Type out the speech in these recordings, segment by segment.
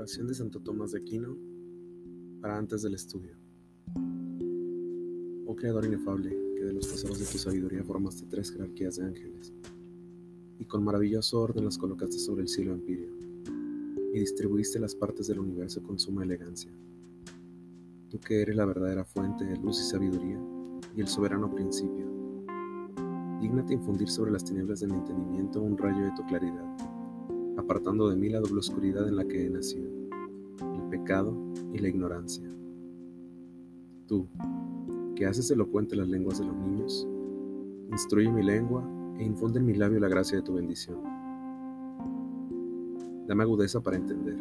Oración de Santo Tomás de Aquino para antes del estudio. Oh Creador inefable, que de los tesoros de tu sabiduría formaste tres jerarquías de ángeles, y con maravilloso orden las colocaste sobre el cielo empíreo, y distribuiste las partes del universo con suma elegancia. Tú que eres la verdadera fuente de luz y sabiduría, y el soberano principio, dígnate infundir sobre las tinieblas de mi entendimiento un rayo de tu claridad apartando de mí la doble oscuridad en la que he nacido, pecado y la ignorancia. Tú, que haces elocuente las lenguas de los niños, instruye mi lengua e infunde en mi labio la gracia de tu bendición. Dame agudeza para entender,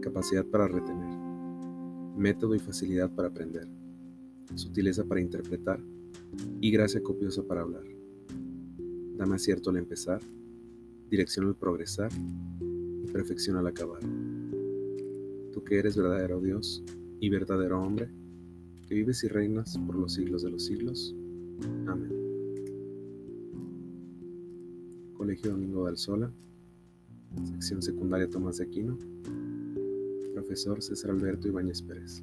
capacidad para retener, método y facilidad para aprender, sutileza para interpretar y gracia copiosa para hablar. Dame acierto al empezar dirección al progresar y perfección al acabar. Que eres verdadero Dios y verdadero hombre, que vives y reinas por los siglos de los siglos. Amén. Colegio Domingo del Sola, sección secundaria Tomás de Aquino, profesor César Alberto Ibáñez Pérez.